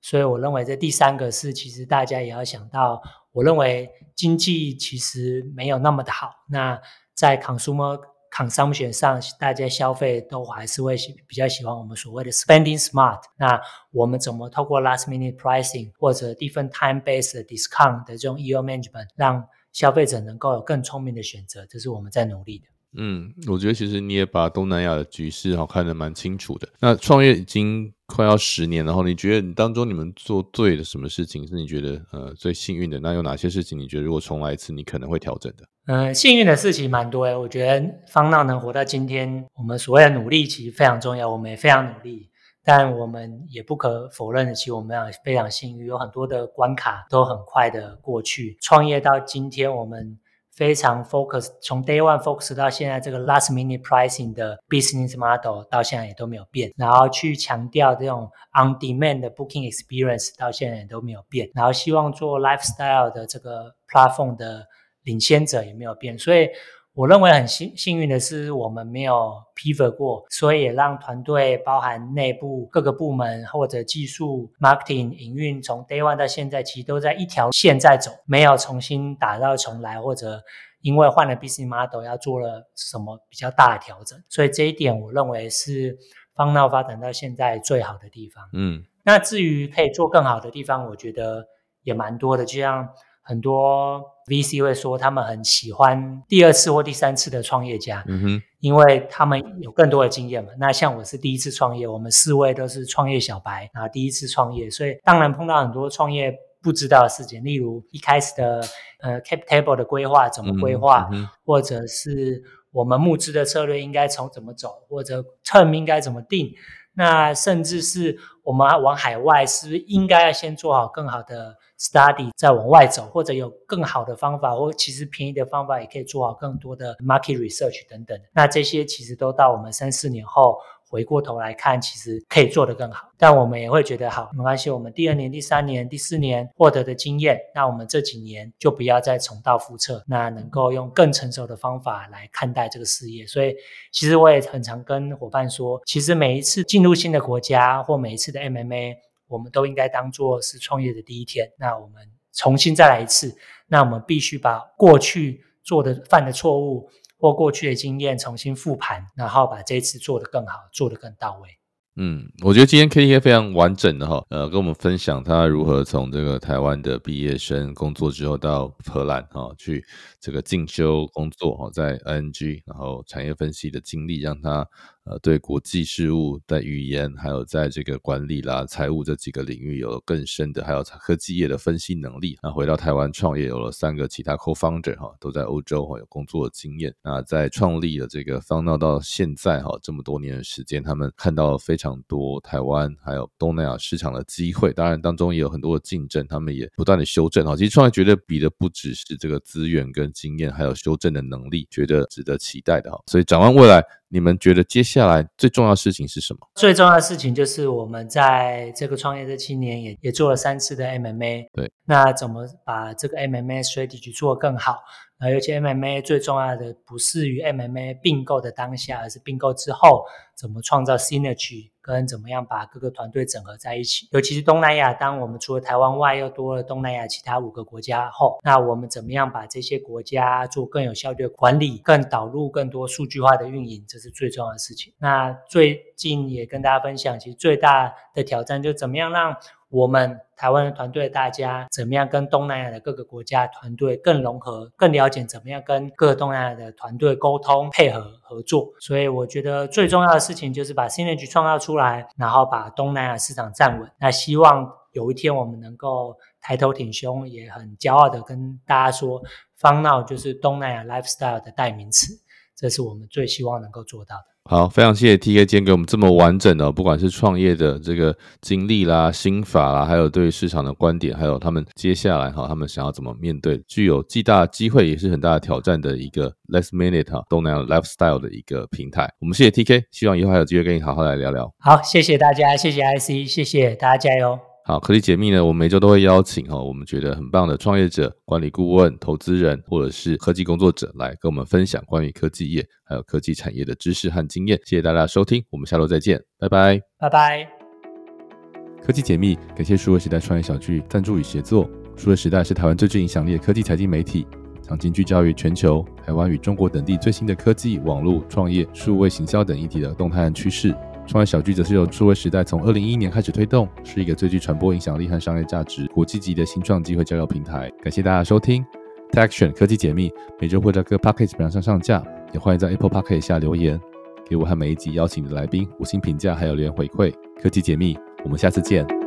所以我认为这第三个是，其实大家也要想到，我认为经济其实没有那么的好。那在 consumer consumption 上，大家消费都还是会比较喜欢我们所谓的 spending smart。那我们怎么透过 last minute pricing 或者 different time based discount 的这种 e o management，让消费者能够有更聪明的选择？这是我们在努力的。嗯，我觉得其实你也把东南亚的局势好看得蛮清楚的。那创业已经快要十年，然后你觉得你当中你们做对的什么事情是你觉得呃最幸运的？那有哪些事情你觉得如果重来一次你可能会调整的？嗯，幸运的事情蛮多诶。我觉得方闹能活到今天，我们所谓的努力其实非常重要，我们也非常努力。但我们也不可否认的，其实我们非常幸运，有很多的关卡都很快的过去。创业到今天，我们。非常 focus，从 day one focus 到现在这个 last minute pricing 的 business model 到现在也都没有变，然后去强调这种 on demand 的 booking experience 到现在也都没有变，然后希望做 lifestyle 的这个 platform 的领先者也没有变，所以。我认为很幸幸运的是，我们没有 pivot 过，所以也让团队包含内部各个部门或者技术、marketing、营运，从 day one 到现在，其实都在一条线在走，没有重新打造重来，或者因为换了 business model 要做了什么比较大的调整。所以这一点，我认为是方闹发展到现在最好的地方。嗯，那至于可以做更好的地方，我觉得也蛮多的，就像。很多 VC 会说，他们很喜欢第二次或第三次的创业家，嗯哼，因为他们有更多的经验嘛。那像我是第一次创业，我们四位都是创业小白，然后第一次创业，所以当然碰到很多创业不知道的事情，例如一开始的呃 cap table 的规划怎么规划，或者是我们募资的策略应该从怎么走，或者 term 应该怎么定。那甚至是我们往海外，是不是应该要先做好更好的 study，再往外走，或者有更好的方法，或其实便宜的方法，也可以做好更多的 market research 等等。那这些其实都到我们三四年后。回过头来看，其实可以做得更好，但我们也会觉得好没关系。我们第二年、第三年、第四年获得的经验，那我们这几年就不要再重蹈覆辙，那能够用更成熟的方法来看待这个事业。所以，其实我也很常跟伙伴说，其实每一次进入新的国家或每一次的 MMA，我们都应该当做是创业的第一天。那我们重新再来一次，那我们必须把过去做的犯的错误。或过去的经验重新复盘，然后把这一次做得更好，做得更到位。嗯，我觉得今天 K T K 非常完整的哈，呃，跟我们分享他如何从这个台湾的毕业生工作之后到荷兰哈去这个进修工作哈，在 N G，然后产业分析的经历让他。呃，对国际事务、在语言，还有在这个管理啦、财务这几个领域有了更深的，还有科技业的分析能力。那回到台湾创业，有了三个其他 co-founder 哈，都在欧洲哈有工作的经验。那在创立了这个方闹到现在哈这么多年的时间，他们看到了非常多台湾还有东南亚市场的机会。当然当中也有很多的竞争，他们也不断的修正哈。其实创业绝对比的不只是这个资源跟经验，还有修正的能力，觉得值得期待的哈。所以展望未来。你们觉得接下来最重要的事情是什么？最重要的事情就是我们在这个创业这七年也也做了三次的 MMA。对，那怎么把这个 MMA strategy 做得更好？那，尤其 MMA 最重要的不是于 MMA 并购的当下，而是并购之后怎么创造 synergy，跟怎么样把各个团队整合在一起。尤其是东南亚，当我们除了台湾外，又多了东南亚其他五个国家后，那我们怎么样把这些国家做更有效率的管理，更导入更多数据化的运营，这是最重要的事情。那最近也跟大家分享，其实最大的挑战就怎么样让。我们台湾的团队，大家怎么样跟东南亚的各个国家团队更融合、更了解怎么样跟各个东南亚的团队沟通、配合合作？所以我觉得最重要的事情就是把 synergy 创造出来，然后把东南亚市场站稳。那希望有一天我们能够抬头挺胸，也很骄傲的跟大家说，方闹就是东南亚 lifestyle 的代名词。这是我们最希望能够做到的。好，非常谢谢 T K 今天给我们这么完整的，不管是创业的这个经历啦、心法啦，还有对市场的观点，还有他们接下来哈，他们想要怎么面对具有巨大机会也是很大的挑战的一个 Less Minute 哈东南亚 Lifestyle 的一个平台。我们谢谢 T K，希望以后还有机会跟你好好来聊聊。好，谢谢大家，谢谢 I C，谢谢大家，加油。好，科技解密呢，我们每周都会邀请哈，我们觉得很棒的创业者、管理顾问、投资人，或者是科技工作者来跟我们分享关于科技业还有科技产业的知识和经验。谢谢大家收听，我们下周再见，拜拜，拜拜。科技解密，感谢数位时代创业小聚赞助与协作。数位时代是台湾最具影响力的科技财经媒体，长期聚焦于全球、台湾与中国等地最新的科技、网络创业、数位行销等议题的动态和趋势。创业小聚则是由数位时代从二零一一年开始推动，是一个最具传播影响力和商业价值、国际级的新创机会交流平台。感谢大家收听 t e c t i o n 科技解密，每周会在各 p a c k a g e 平台上上架，也欢迎在 Apple Podcast 下留言，给武汉每一集邀请的来宾五星评价，还有留言回馈。科技解密。我们下次见。